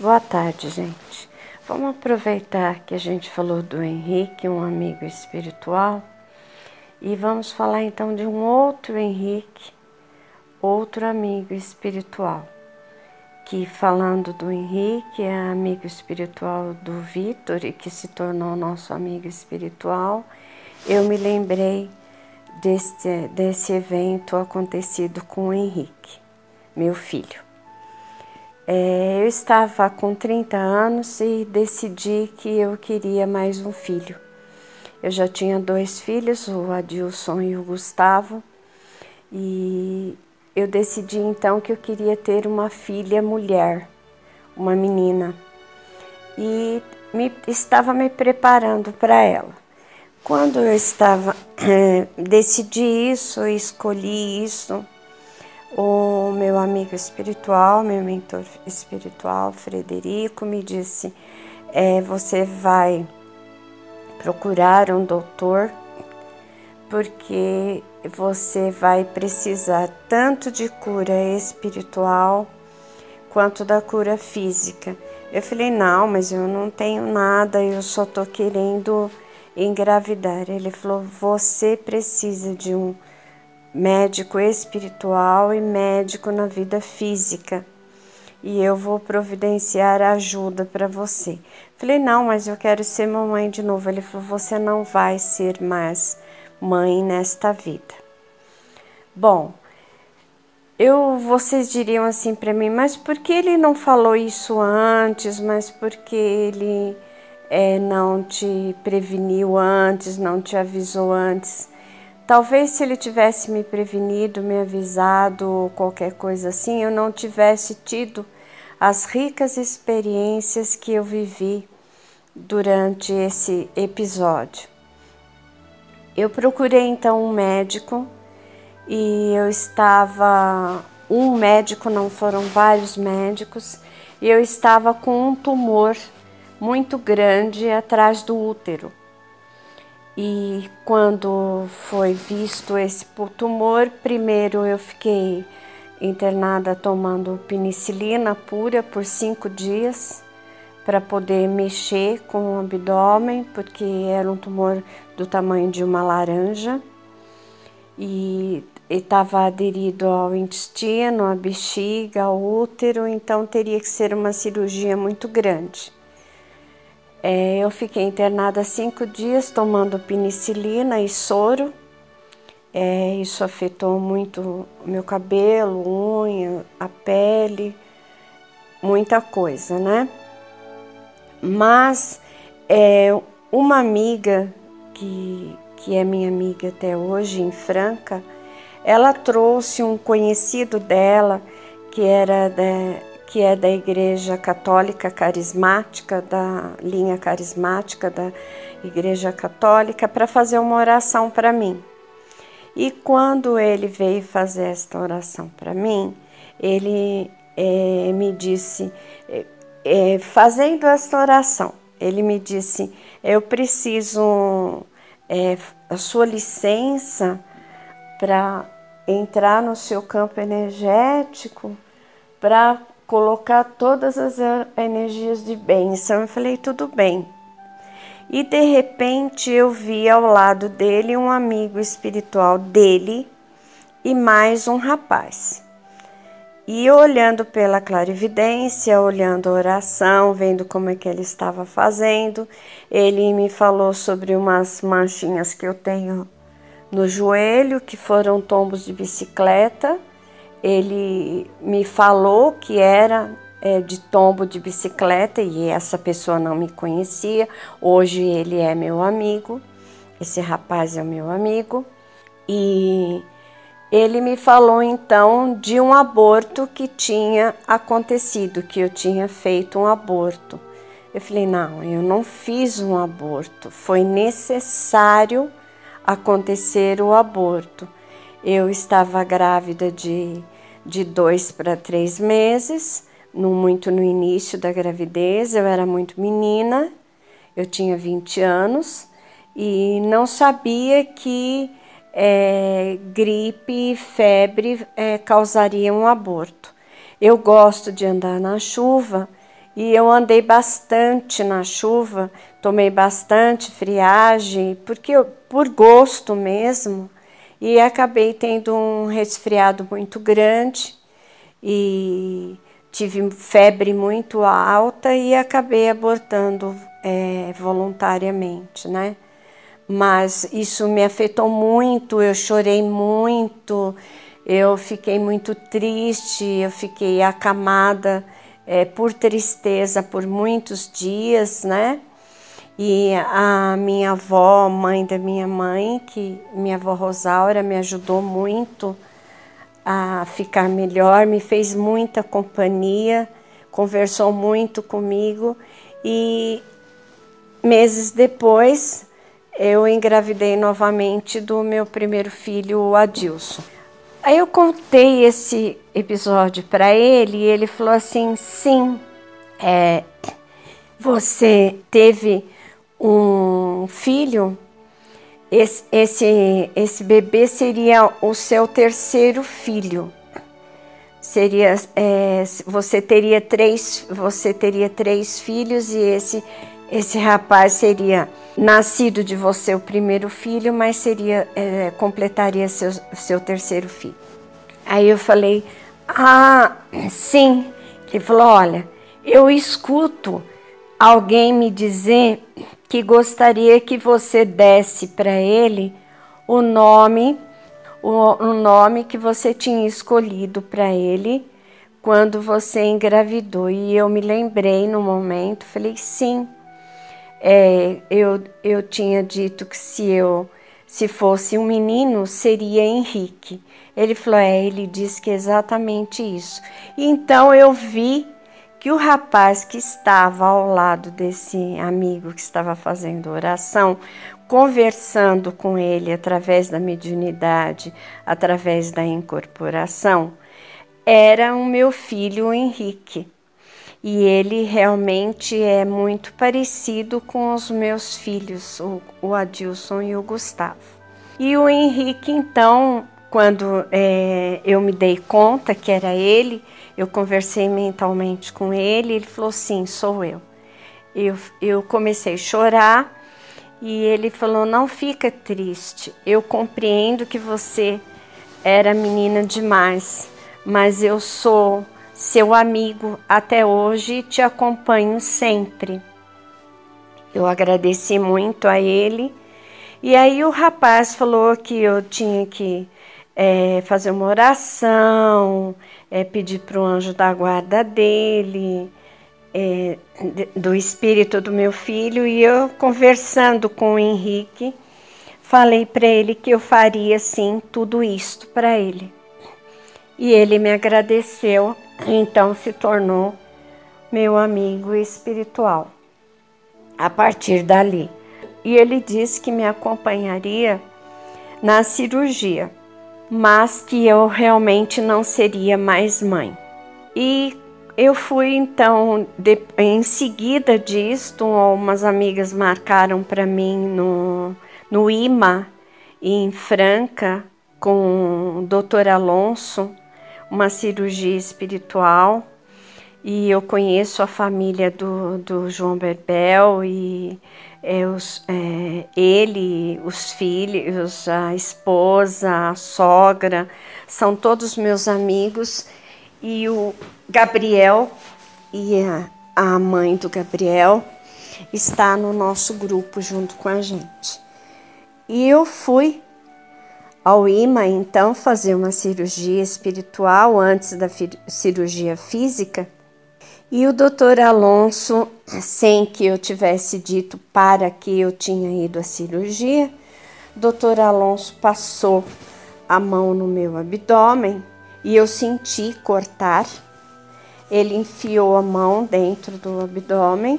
Boa tarde, gente. Vamos aproveitar que a gente falou do Henrique, um amigo espiritual, e vamos falar então de um outro Henrique, outro amigo espiritual. Que falando do Henrique, é amigo espiritual do Vitor e que se tornou nosso amigo espiritual, eu me lembrei desse, desse evento acontecido com o Henrique, meu filho. É, eu estava com 30 anos e decidi que eu queria mais um filho. Eu já tinha dois filhos, o Adilson e o Gustavo, e eu decidi então que eu queria ter uma filha mulher, uma menina, e me, estava me preparando para ela. Quando eu estava, decidi isso, escolhi isso, o meu amigo espiritual, meu mentor espiritual, Frederico, me disse: é, você vai procurar um doutor porque você vai precisar tanto de cura espiritual quanto da cura física. Eu falei: não, mas eu não tenho nada, eu só tô querendo engravidar. Ele falou: você precisa de um médico espiritual e médico na vida física. E eu vou providenciar ajuda para você. Falei, não, mas eu quero ser mamãe de novo. Ele falou, você não vai ser mais mãe nesta vida. Bom, eu, vocês diriam assim para mim, mas por que ele não falou isso antes? Mas por que ele é, não te preveniu antes, não te avisou antes? Talvez se ele tivesse me prevenido, me avisado ou qualquer coisa assim, eu não tivesse tido as ricas experiências que eu vivi durante esse episódio. Eu procurei então um médico e eu estava um médico, não foram vários médicos, e eu estava com um tumor muito grande atrás do útero. E quando foi visto esse tumor, primeiro eu fiquei internada tomando penicilina pura por cinco dias para poder mexer com o abdômen, porque era um tumor do tamanho de uma laranja e estava aderido ao intestino, à bexiga, ao útero, então teria que ser uma cirurgia muito grande. É, eu fiquei internada cinco dias tomando penicilina e soro. É, isso afetou muito meu cabelo, unha, a pele, muita coisa, né? Mas é, uma amiga que, que é minha amiga até hoje, em Franca, ela trouxe um conhecido dela que era da, que é da Igreja Católica Carismática, da linha carismática da Igreja Católica, para fazer uma oração para mim. E quando ele veio fazer esta oração para mim, ele é, me disse, é, fazendo esta oração, ele me disse: Eu preciso é, a sua licença para entrar no seu campo energético para colocar todas as energias de bênção. Eu falei, tudo bem. E de repente eu vi ao lado dele um amigo espiritual dele e mais um rapaz. E olhando pela clarividência, olhando a oração, vendo como é que ele estava fazendo, ele me falou sobre umas manchinhas que eu tenho no joelho, que foram tombos de bicicleta, ele me falou que era é, de tombo de bicicleta e essa pessoa não me conhecia. Hoje ele é meu amigo, esse rapaz é meu amigo. E ele me falou então de um aborto que tinha acontecido, que eu tinha feito um aborto. Eu falei: não, eu não fiz um aborto, foi necessário acontecer o aborto. Eu estava grávida de, de dois para três meses, no, muito no início da gravidez, eu era muito menina, eu tinha 20 anos e não sabia que é, gripe e febre é, causariam um aborto. Eu gosto de andar na chuva E eu andei bastante na chuva, tomei bastante friagem, porque eu, por gosto mesmo, e acabei tendo um resfriado muito grande e tive febre muito alta e acabei abortando é, voluntariamente, né? Mas isso me afetou muito, eu chorei muito, eu fiquei muito triste, eu fiquei acamada é, por tristeza por muitos dias, né? E a minha avó, mãe da minha mãe, que minha avó Rosaura me ajudou muito a ficar melhor, me fez muita companhia, conversou muito comigo e meses depois eu engravidei novamente do meu primeiro filho, o Adilson. Aí eu contei esse episódio para ele e ele falou assim: sim, é, você teve um filho esse, esse, esse bebê seria o seu terceiro filho. Seria, é, você teria três, você teria três filhos e esse esse rapaz seria nascido de você o primeiro filho, mas seria é, completaria seu, seu terceiro filho. Aí eu falei, ah, sim. Ele falou, olha, eu escuto alguém me dizer que gostaria que você desse para ele o nome, o, nome que você tinha escolhido para ele quando você engravidou. E eu me lembrei no momento, falei sim. É, eu, eu tinha dito que se eu se fosse um menino seria Henrique. Ele falou, é, ele disse que é exatamente isso. Então eu vi que o rapaz que estava ao lado desse amigo que estava fazendo oração, conversando com ele através da mediunidade, através da incorporação, era o meu filho Henrique. E ele realmente é muito parecido com os meus filhos, o, Adilson e o Gustavo. E o Henrique, então, quando é, eu me dei conta que era ele, eu conversei mentalmente com ele, ele falou: Sim, sou eu. Eu, eu comecei a chorar e ele falou: Não fica triste, eu compreendo que você era menina demais, mas eu sou seu amigo até hoje e te acompanho sempre. Eu agradeci muito a ele. E aí o rapaz falou que eu tinha que é, fazer uma oração, é, pedir para o anjo da guarda dele, é, do espírito do meu filho, e eu conversando com o Henrique, falei para ele que eu faria sim tudo isto para ele. E ele me agradeceu, então se tornou meu amigo espiritual a partir dali. E ele disse que me acompanharia na cirurgia mas que eu realmente não seria mais mãe. E eu fui então, de, em seguida disto, umas amigas marcaram para mim no, no IMA, em Franca, com o Dr. Alonso, uma cirurgia espiritual. E eu conheço a família do, do João Berbel e é, é, ele, os filhos, a esposa, a sogra, são todos meus amigos. E o Gabriel e a, a mãe do Gabriel está no nosso grupo junto com a gente. E eu fui ao IMA então fazer uma cirurgia espiritual antes da cirurgia física e o doutor Alonso, sem que eu tivesse dito para que eu tinha ido à cirurgia, doutor Alonso passou a mão no meu abdômen e eu senti cortar. Ele enfiou a mão dentro do abdômen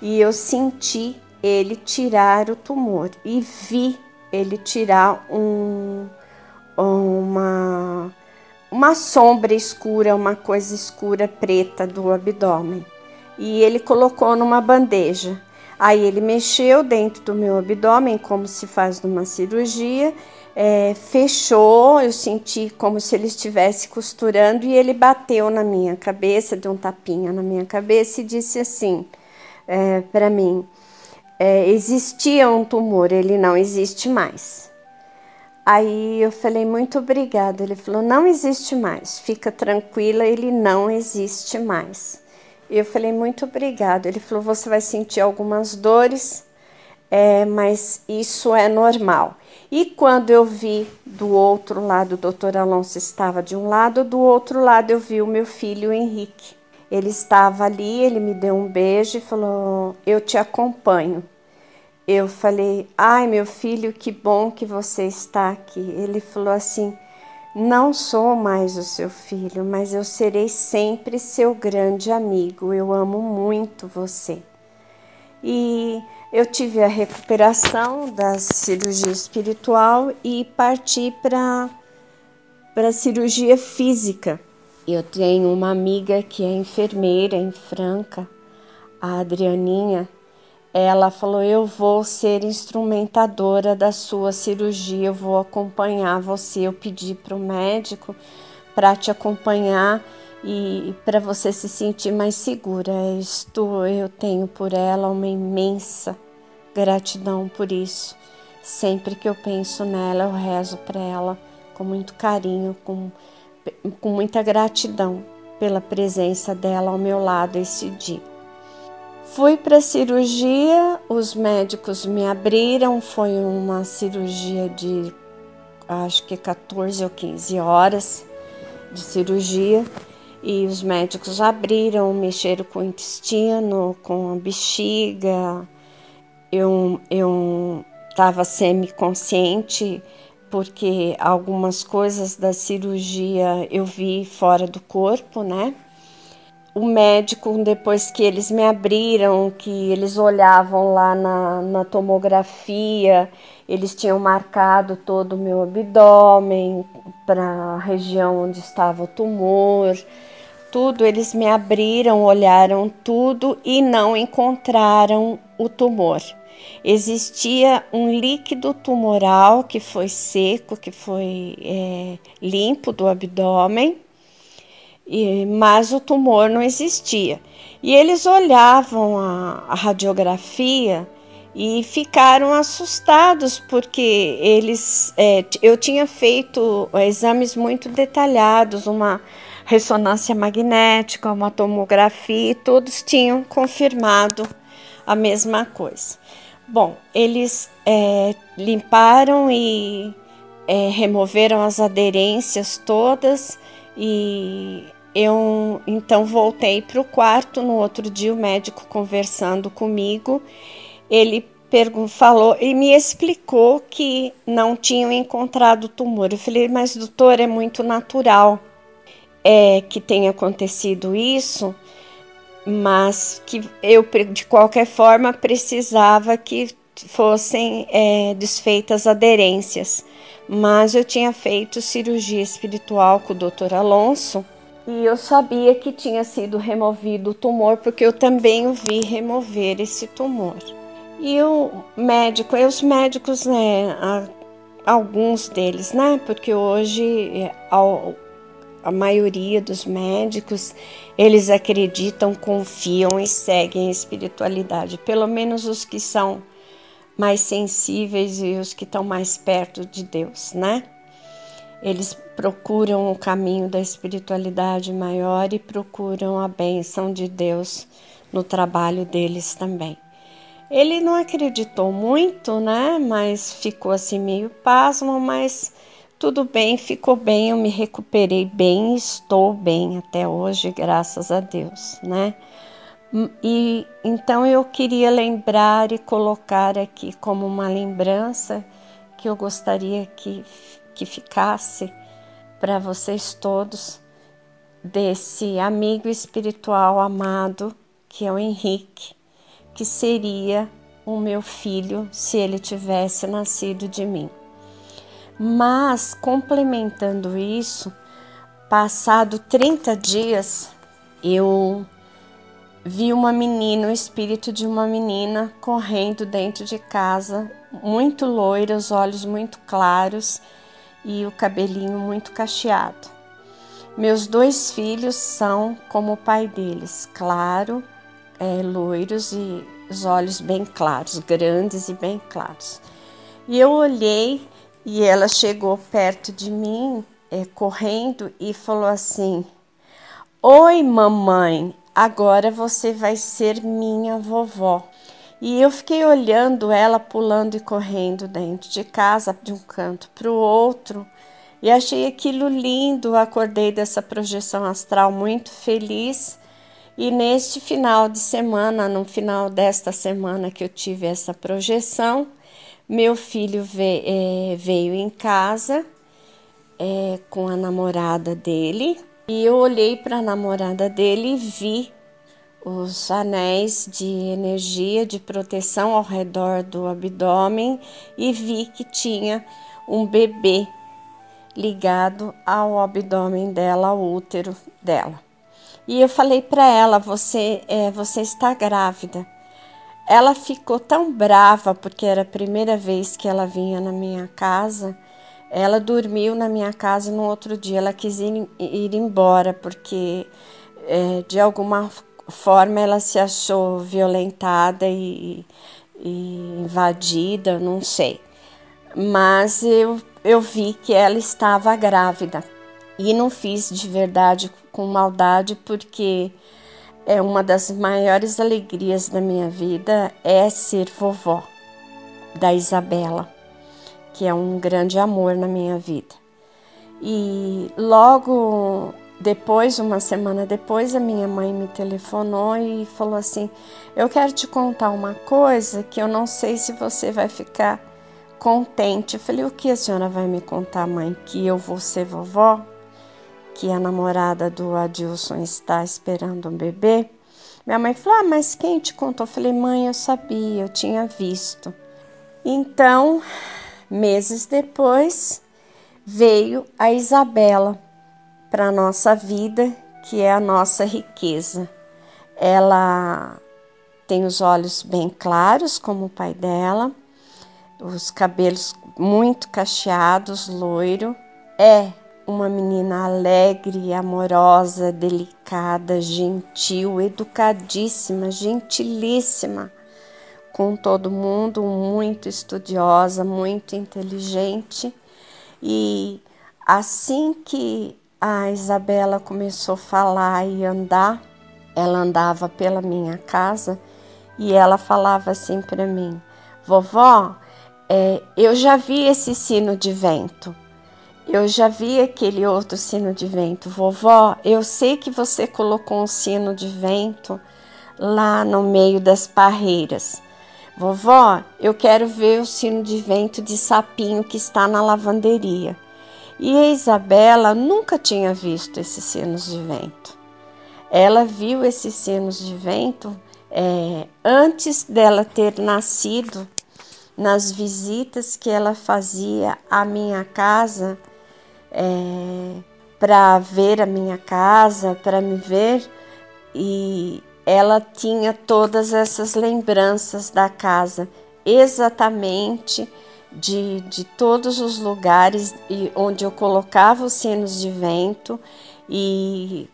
e eu senti ele tirar o tumor e vi ele tirar um, uma uma sombra escura, uma coisa escura preta do abdômen. E ele colocou numa bandeja. Aí ele mexeu dentro do meu abdômen, como se faz numa cirurgia, é, fechou, eu senti como se ele estivesse costurando e ele bateu na minha cabeça, deu um tapinha na minha cabeça e disse assim é, para mim: é, existia um tumor, ele não existe mais. Aí eu falei, muito obrigada. Ele falou, não existe mais, fica tranquila, ele não existe mais. Eu falei, muito obrigado. Ele falou, você vai sentir algumas dores, é, mas isso é normal. E quando eu vi do outro lado, o doutor Alonso estava de um lado, do outro lado eu vi o meu filho Henrique. Ele estava ali, ele me deu um beijo e falou: Eu te acompanho. Eu falei: Ai, meu filho, que bom que você está aqui. Ele falou assim: não sou mais o seu filho, mas eu serei sempre seu grande amigo. Eu amo muito você. E eu tive a recuperação da cirurgia espiritual e parti para para cirurgia física. Eu tenho uma amiga que é enfermeira em Franca, a Adrianinha, ela falou: Eu vou ser instrumentadora da sua cirurgia, eu vou acompanhar você. Eu pedi para o médico para te acompanhar e para você se sentir mais segura. Isto eu tenho por ela uma imensa gratidão por isso. Sempre que eu penso nela, eu rezo para ela com muito carinho, com, com muita gratidão pela presença dela ao meu lado esse dia. Fui para cirurgia, os médicos me abriram, foi uma cirurgia de acho que 14 ou 15 horas de cirurgia e os médicos abriram, mexeram com o intestino, com a bexiga. Eu eu estava semi-consciente porque algumas coisas da cirurgia eu vi fora do corpo, né? O médico, depois que eles me abriram, que eles olhavam lá na, na tomografia, eles tinham marcado todo o meu abdômen para a região onde estava o tumor, tudo. Eles me abriram, olharam tudo e não encontraram o tumor. Existia um líquido tumoral que foi seco, que foi é, limpo do abdômen e, mas o tumor não existia. E eles olhavam a, a radiografia e ficaram assustados porque eles é, eu tinha feito exames muito detalhados, uma ressonância magnética, uma tomografia, e todos tinham confirmado a mesma coisa. Bom, eles é, limparam e é, removeram as aderências todas e eu então voltei para o quarto. No outro dia, o médico conversando comigo, ele falou e me explicou que não tinham encontrado tumor. Eu falei, mas doutor, é muito natural é, que tenha acontecido isso, mas que eu, de qualquer forma, precisava que fossem é, desfeitas aderências. Mas eu tinha feito cirurgia espiritual com o doutor Alonso e eu sabia que tinha sido removido o tumor, porque eu também o vi remover esse tumor. E o médico, e os médicos, né, alguns deles, né, porque hoje a, a maioria dos médicos, eles acreditam, confiam e seguem a espiritualidade, pelo menos os que são mais sensíveis e os que estão mais perto de Deus, né? Eles procuram o caminho da espiritualidade maior e procuram a bênção de Deus no trabalho deles também. Ele não acreditou muito, né? Mas ficou assim meio pasmo, mas tudo bem, ficou bem, eu me recuperei bem, estou bem até hoje, graças a Deus, né? E então eu queria lembrar e colocar aqui como uma lembrança que eu gostaria que que ficasse para vocês todos desse amigo espiritual amado que é o Henrique, que seria o meu filho se ele tivesse nascido de mim. Mas complementando isso, passado 30 dias, eu vi uma menina, o espírito de uma menina correndo dentro de casa, muito loira, os olhos muito claros e o cabelinho muito cacheado. Meus dois filhos são como o pai deles, claro, é, loiros e os olhos bem claros, grandes e bem claros. E eu olhei e ela chegou perto de mim, é, correndo, e falou assim: Oi, mamãe, agora você vai ser minha vovó. E eu fiquei olhando ela pulando e correndo dentro de casa, de um canto para o outro, e achei aquilo lindo. Acordei dessa projeção astral muito feliz. E neste final de semana, no final desta semana que eu tive essa projeção, meu filho veio, é, veio em casa é, com a namorada dele e eu olhei para a namorada dele e vi os anéis de energia de proteção ao redor do abdômen e vi que tinha um bebê ligado ao abdômen dela, ao útero dela. E eu falei para ela: você, é, você está grávida. Ela ficou tão brava porque era a primeira vez que ela vinha na minha casa. Ela dormiu na minha casa no outro dia. Ela quis ir, ir embora porque é, de alguma forma ela se achou violentada e, e invadida, não sei. Mas eu eu vi que ela estava grávida e não fiz de verdade com maldade, porque é uma das maiores alegrias da minha vida é ser vovó da Isabela, que é um grande amor na minha vida. E logo depois, uma semana depois, a minha mãe me telefonou e falou assim: Eu quero te contar uma coisa que eu não sei se você vai ficar contente. Eu falei: O que a senhora vai me contar, mãe? Que eu vou ser vovó? Que a namorada do Adilson está esperando um bebê? Minha mãe falou: Ah, mas quem te contou? Eu falei: Mãe, eu sabia, eu tinha visto. Então, meses depois, veio a Isabela para a nossa vida, que é a nossa riqueza. Ela tem os olhos bem claros, como o pai dela os cabelos muito cacheados, loiro. É uma menina alegre, amorosa, delicada, gentil, educadíssima, gentilíssima com todo mundo, muito estudiosa, muito inteligente. E assim que a Isabela começou a falar e andar, ela andava pela minha casa e ela falava assim para mim: Vovó, é, eu já vi esse sino de vento. Eu já vi aquele outro sino de vento. Vovó, eu sei que você colocou um sino de vento lá no meio das parreiras. Vovó, eu quero ver o sino de vento de sapinho que está na lavanderia. E a Isabela nunca tinha visto esses sinos de vento. Ela viu esses sinos de vento é, antes dela ter nascido nas visitas que ela fazia à minha casa é, para ver a minha casa, para me ver, e ela tinha todas essas lembranças da casa, exatamente de, de todos os lugares onde eu colocava os sinos de vento e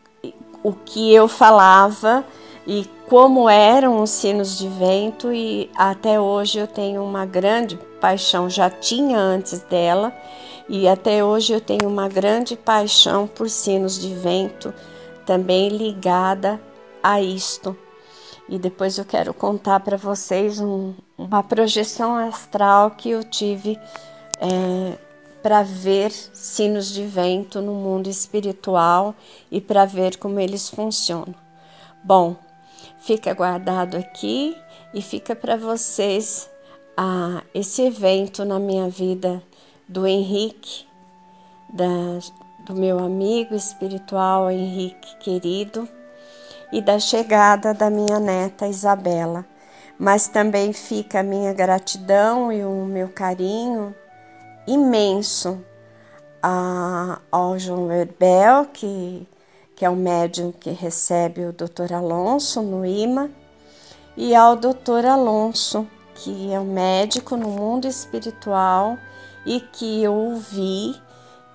o que eu falava e como eram os sinos de vento e até hoje eu tenho uma grande paixão, já tinha antes dela e até hoje eu tenho uma grande paixão por sinos de vento, também ligada a isto. E depois eu quero contar para vocês um, uma projeção astral que eu tive é, para ver sinos de vento no mundo espiritual e para ver como eles funcionam. Bom, fica guardado aqui e fica para vocês esse evento na minha vida do Henrique, da, do meu amigo espiritual Henrique querido e da chegada da minha neta Isabela. Mas também fica a minha gratidão e o meu carinho imenso a, ao João Verbel, que que é o médium que recebe o Dr. Alonso no IMA, e ao Dr. Alonso, que é um médico no mundo espiritual e que eu ouvi,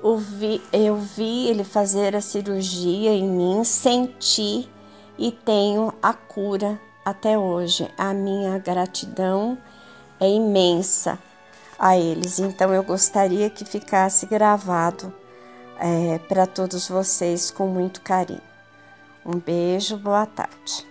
ouvi, eu vi ele fazer a cirurgia em mim, senti e tenho a cura até hoje. A minha gratidão é imensa a eles. Então eu gostaria que ficasse gravado é, para todos vocês com muito carinho. Um beijo, boa tarde.